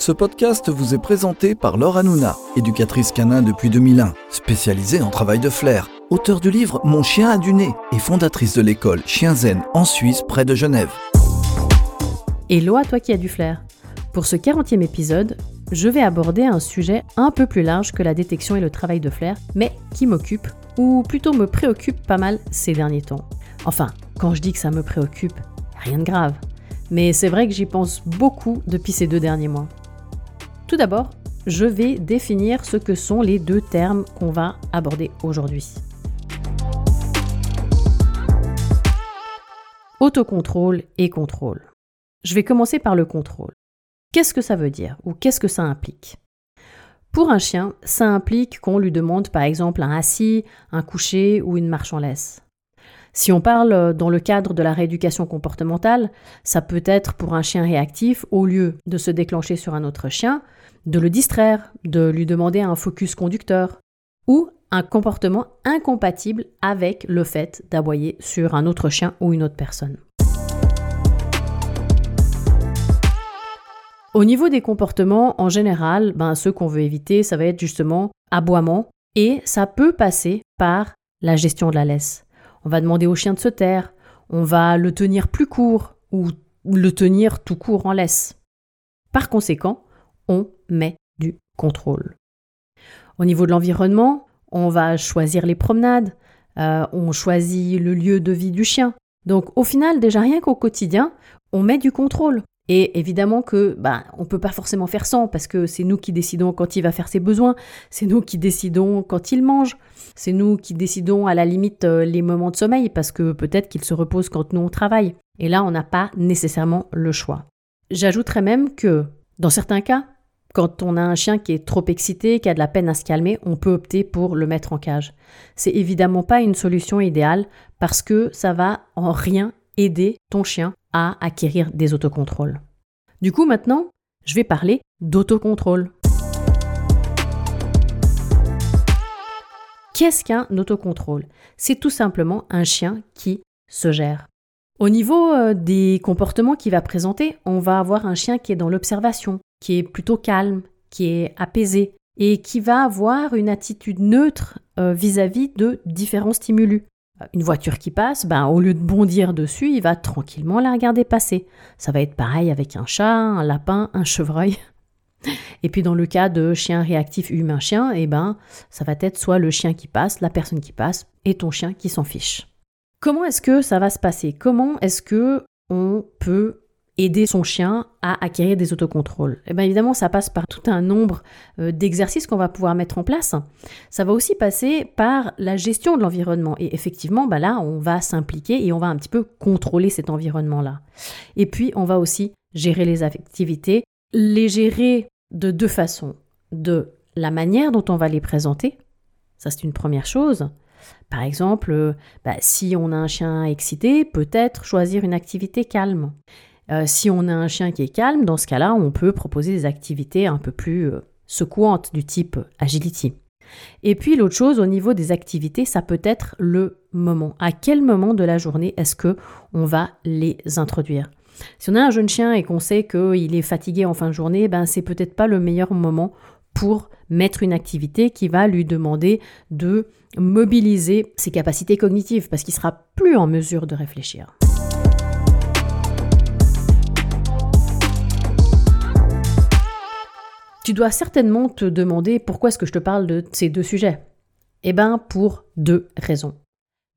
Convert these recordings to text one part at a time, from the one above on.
Ce podcast vous est présenté par Laure Hanouna, éducatrice canin depuis 2001, spécialisée en travail de flair, auteur du livre Mon chien a du nez et fondatrice de l'école Chien Zen en Suisse près de Genève. Hello à toi qui as du flair. Pour ce 40e épisode, je vais aborder un sujet un peu plus large que la détection et le travail de flair, mais qui m'occupe, ou plutôt me préoccupe pas mal ces derniers temps. Enfin, quand je dis que ça me préoccupe, rien de grave. Mais c'est vrai que j'y pense beaucoup depuis ces deux derniers mois. Tout d'abord, je vais définir ce que sont les deux termes qu'on va aborder aujourd'hui. Autocontrôle et contrôle. Je vais commencer par le contrôle. Qu'est-ce que ça veut dire ou qu'est-ce que ça implique? Pour un chien, ça implique qu'on lui demande par exemple un assis, un coucher ou une marche en laisse. Si on parle dans le cadre de la rééducation comportementale, ça peut être pour un chien réactif, au lieu de se déclencher sur un autre chien, de le distraire, de lui demander un focus conducteur, ou un comportement incompatible avec le fait d'aboyer sur un autre chien ou une autre personne. Au niveau des comportements, en général, ben, ceux qu'on veut éviter, ça va être justement aboiement, et ça peut passer par la gestion de la laisse. On va demander au chien de se taire, on va le tenir plus court ou le tenir tout court en laisse. Par conséquent, on met du contrôle. Au niveau de l'environnement, on va choisir les promenades, euh, on choisit le lieu de vie du chien. Donc au final, déjà rien qu'au quotidien, on met du contrôle. Et évidemment que bah, on ne peut pas forcément faire sans parce que c'est nous qui décidons quand il va faire ses besoins, c'est nous qui décidons quand il mange, c'est nous qui décidons à la limite euh, les moments de sommeil parce que peut-être qu'il se repose quand nous on travaille. Et là, on n'a pas nécessairement le choix. J'ajouterais même que dans certains cas, quand on a un chien qui est trop excité, qui a de la peine à se calmer, on peut opter pour le mettre en cage. C'est évidemment pas une solution idéale parce que ça va en rien aider ton chien à acquérir des autocontrôles. Du coup, maintenant, je vais parler d'autocontrôle. Qu'est-ce qu'un autocontrôle? C'est tout simplement un chien qui se gère. Au niveau euh, des comportements qu'il va présenter, on va avoir un chien qui est dans l'observation, qui est plutôt calme, qui est apaisé et qui va avoir une attitude neutre euh, vis-à-vis de différents stimulus. Euh, une voiture qui passe, ben, au lieu de bondir dessus, il va tranquillement la regarder passer. Ça va être pareil avec un chat, un lapin, un chevreuil. Et puis dans le cas de chien réactif humain-chien, eh ben, ça va être soit le chien qui passe, la personne qui passe, et ton chien qui s'en fiche. Comment est-ce que ça va se passer? Comment est-ce que on peut aider son chien à acquérir des autocontrôles Eh bien évidemment, ça passe par tout un nombre euh, d'exercices qu'on va pouvoir mettre en place. Ça va aussi passer par la gestion de l'environnement. Et effectivement, bah là, on va s'impliquer et on va un petit peu contrôler cet environnement-là. Et puis, on va aussi gérer les activités, les gérer de deux façons. De la manière dont on va les présenter, ça c'est une première chose. Par exemple, euh, bah, si on a un chien excité, peut-être choisir une activité calme. Euh, si on a un chien qui est calme, dans ce cas-là, on peut proposer des activités un peu plus euh, secouantes du type agility. Et puis l'autre chose au niveau des activités, ça peut être le moment. À quel moment de la journée est-ce que on va les introduire? Si on a un jeune chien et qu'on sait qu'il est fatigué en fin de journée, ben c'est peut-être pas le meilleur moment pour mettre une activité qui va lui demander de mobiliser ses capacités cognitives parce qu'il sera plus en mesure de réfléchir. Tu dois certainement te demander pourquoi est-ce que je te parle de ces deux sujets. Eh bien, pour deux raisons.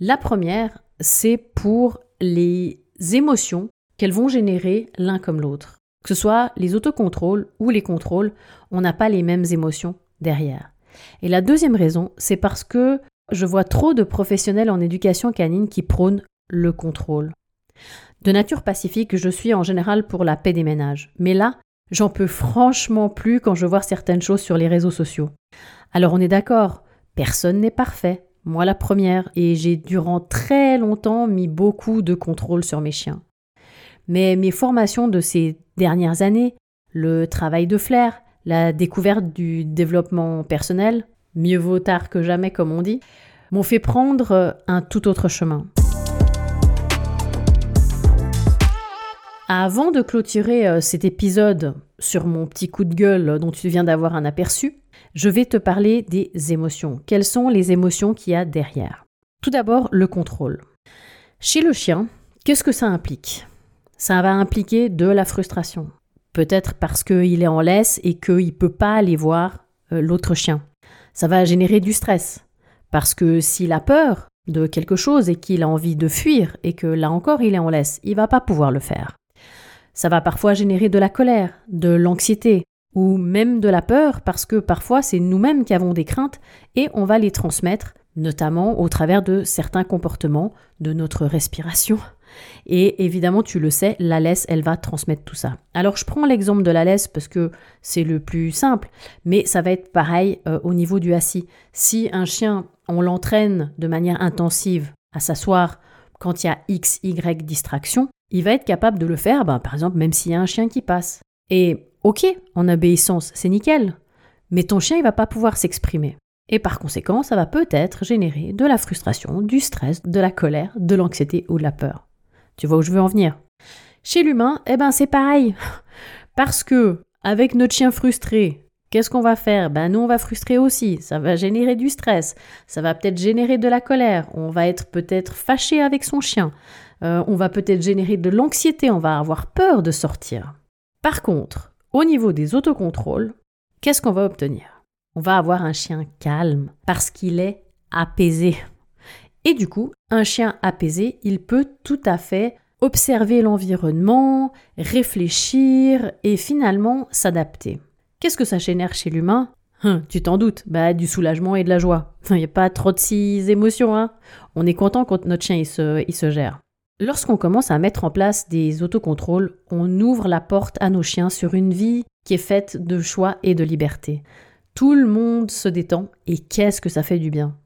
La première, c'est pour les émotions qu'elles vont générer l'un comme l'autre. Que ce soit les autocontrôles ou les contrôles, on n'a pas les mêmes émotions derrière. Et la deuxième raison, c'est parce que je vois trop de professionnels en éducation canine qui prônent le contrôle. De nature pacifique, je suis en général pour la paix des ménages. Mais là, J'en peux franchement plus quand je vois certaines choses sur les réseaux sociaux. Alors on est d'accord, personne n'est parfait, moi la première, et j'ai durant très longtemps mis beaucoup de contrôle sur mes chiens. Mais mes formations de ces dernières années, le travail de flair, la découverte du développement personnel, mieux vaut tard que jamais comme on dit, m'ont fait prendre un tout autre chemin. Avant de clôturer euh, cet épisode sur mon petit coup de gueule dont tu viens d'avoir un aperçu, je vais te parler des émotions. Quelles sont les émotions qu'il y a derrière? Tout d'abord, le contrôle. Chez le chien, qu'est-ce que ça implique? Ça va impliquer de la frustration. Peut-être parce qu'il est en laisse et qu'il ne peut pas aller voir euh, l'autre chien. Ça va générer du stress. Parce que s'il a peur de quelque chose et qu'il a envie de fuir et que là encore il est en laisse, il va pas pouvoir le faire. Ça va parfois générer de la colère, de l'anxiété ou même de la peur parce que parfois c'est nous-mêmes qui avons des craintes et on va les transmettre notamment au travers de certains comportements, de notre respiration. Et évidemment, tu le sais, la laisse, elle va transmettre tout ça. Alors, je prends l'exemple de la laisse parce que c'est le plus simple, mais ça va être pareil euh, au niveau du assis. Si un chien, on l'entraîne de manière intensive à s'asseoir quand il y a X, Y distraction, il va être capable de le faire, bah, par exemple, même s'il y a un chien qui passe. Et ok, en obéissance, c'est nickel, mais ton chien, il va pas pouvoir s'exprimer. Et par conséquent, ça va peut-être générer de la frustration, du stress, de la colère, de l'anxiété ou de la peur. Tu vois où je veux en venir? Chez l'humain, eh ben c'est pareil. Parce que, avec notre chien frustré, qu'est-ce qu'on va faire? Ben nous, on va frustrer aussi. Ça va générer du stress. Ça va peut-être générer de la colère. On va être peut-être fâché avec son chien. Euh, on va peut-être générer de l'anxiété. On va avoir peur de sortir. Par contre, au niveau des autocontrôles, qu'est-ce qu'on va obtenir? On va avoir un chien calme parce qu'il est apaisé. Et du coup, un chien apaisé, il peut tout à fait observer l'environnement, réfléchir et finalement s'adapter. Qu'est-ce que ça génère chez l'humain? Hein, Tu t'en doutes, bah, du soulagement et de la joie. Il n'y a pas trop de six émotions. Hein On est content quand notre chien il se, gère. Lorsqu'on commence à mettre en place des autocontrôles, on ouvre la porte à nos chiens sur une vie qui est faite de choix et de liberté. Tout le monde se détend et qu'est-ce que ça fait du bien?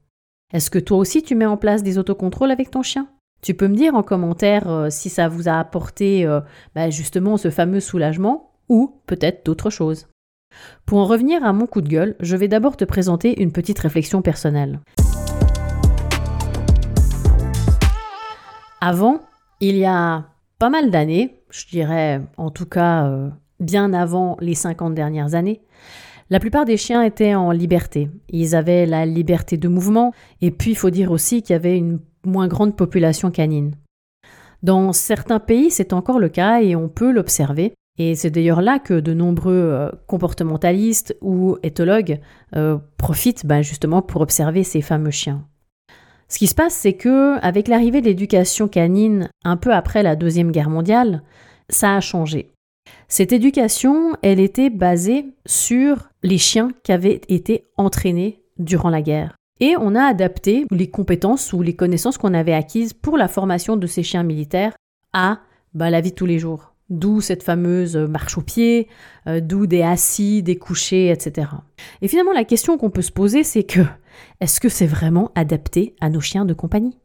Est-ce que toi aussi tu mets en place des autocontrôles avec ton chien? Tu peux me dire en commentaire euh, si ça vous a apporté euh, bah, justement ce fameux soulagement ou peut-être d'autres choses. Pour en revenir à mon coup de gueule, je vais d'abord te présenter une petite réflexion personnelle. Avant, il y a pas mal d'années, je dirais en tout cas euh, bien avant les 50 dernières années, la plupart des chiens étaient en liberté. Ils avaient la liberté de mouvement, et puis il faut dire aussi qu'il y avait une moins grande population canine. Dans certains pays, c'est encore le cas et on peut l'observer. Et c'est d'ailleurs là que de nombreux euh, comportementalistes ou éthologues euh, profitent ben, justement pour observer ces fameux chiens. Ce qui se passe, c'est que avec l'arrivée de l'éducation canine un peu après la Deuxième Guerre mondiale, ça a changé. Cette éducation, elle était basée sur les chiens qui avaient été entraînés durant la guerre. Et on a adapté les compétences ou les connaissances qu'on avait acquises pour la formation de ces chiens militaires à bah, la vie de tous les jours. D'où cette fameuse marche au pied, euh, d'où des assis, des couchés, etc. Et finalement, la question qu'on peut se poser, c'est que est-ce que c'est vraiment adapté à nos chiens de compagnie?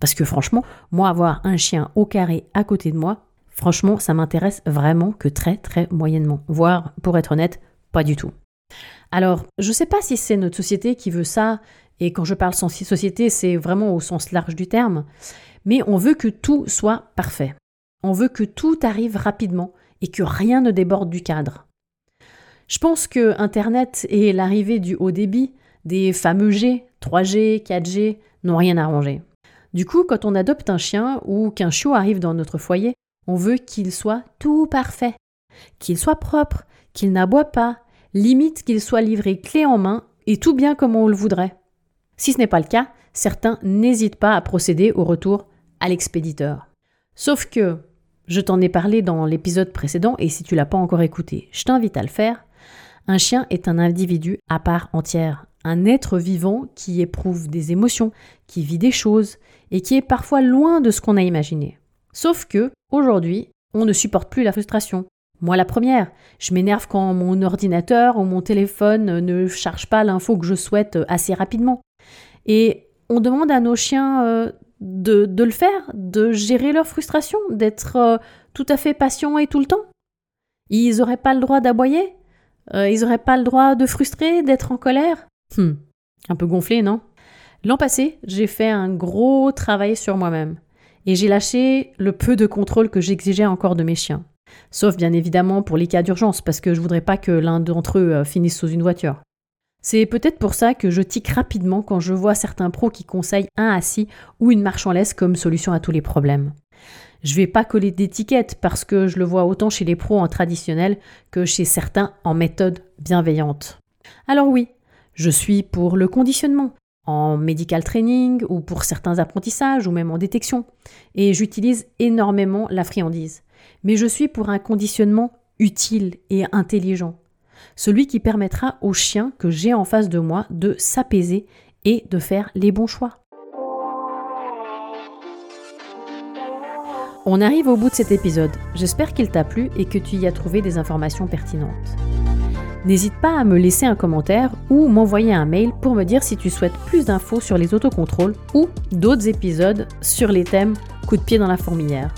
Parce que franchement, moi, avoir un chien au carré à côté de moi, Franchement, ça m'intéresse vraiment que très très moyennement, voire pour être honnête, pas du tout. Alors, je ne sais pas si c'est notre société qui veut ça, et quand je parle société, c'est vraiment au sens large du terme, mais on veut que tout soit parfait. On veut que tout arrive rapidement et que rien ne déborde du cadre. Je pense que Internet et l'arrivée du haut débit, des fameux G, 3G, 4G, n'ont rien arrangé. Du coup, quand on adopte un chien ou qu'un chiot arrive dans notre foyer, on veut qu'il soit tout parfait, qu'il soit propre, qu'il n'aboie pas, limite qu'il soit livré clé en main et tout bien comme on le voudrait. Si ce n'est pas le cas, certains n'hésitent pas à procéder au retour à l'expéditeur. Sauf que, je t'en ai parlé dans l'épisode précédent et si tu l'as pas encore écouté, je t'invite à le faire. Un chien est un individu à part entière, un être vivant qui éprouve des émotions, qui vit des choses et qui est parfois loin de ce qu'on a imaginé. Sauf que, aujourd'hui, on ne supporte plus la frustration. Moi, la première, je m'énerve quand mon ordinateur ou mon téléphone ne charge pas l'info que je souhaite assez rapidement. Et on demande à nos chiens euh, de, le faire, de gérer leur frustration, d'être euh, tout à fait patients et tout le temps. Ils n'auraient pas le droit d'aboyer euh, Ils n'auraient pas le droit de frustrer, d'être en colère hmm. Un peu gonflé, non? L'an passé, j'ai fait un gros travail sur moi-même. et j'ai lâché le peu de contrôle que j'exigeais encore de mes chiens. Sauf bien évidemment pour les cas d'urgence, parce que je voudrais pas que l'un d'entre eux euh, finisse sous une voiture. C'est peut-être pour ça que je tique rapidement quand je vois certains pros qui conseillent un assis ou une marche en laisse comme solution à tous les problèmes. Je vais pas coller d'étiquette parce que je le vois autant chez les pros en traditionnel que chez certains en méthode bienveillante. Alors oui, je suis pour le conditionnement, en medical training ou pour certains apprentissages ou même en détection. Et j'utilise énormément la friandise. Mais je suis pour un conditionnement utile et intelligent. Celui qui permettra au chien que j'ai en face de moi de s'apaiser et de faire les bons choix. On arrive au bout de cet épisode. J'espère qu'il t'a plu et que tu y as trouvé des informations pertinentes. N'hésite pas à me laisser un commentaire ou m'envoyer un mail pour me dire si tu souhaites plus d'infos sur les autocontrôles ou d'autres épisodes sur les thèmes coup de pied dans la fourmilière.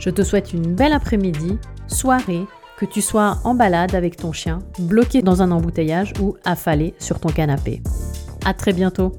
Je te souhaite une belle après-midi, soirée, que tu sois en balade avec ton chien, bloqué dans un embouteillage ou affalé sur ton canapé. À très bientôt!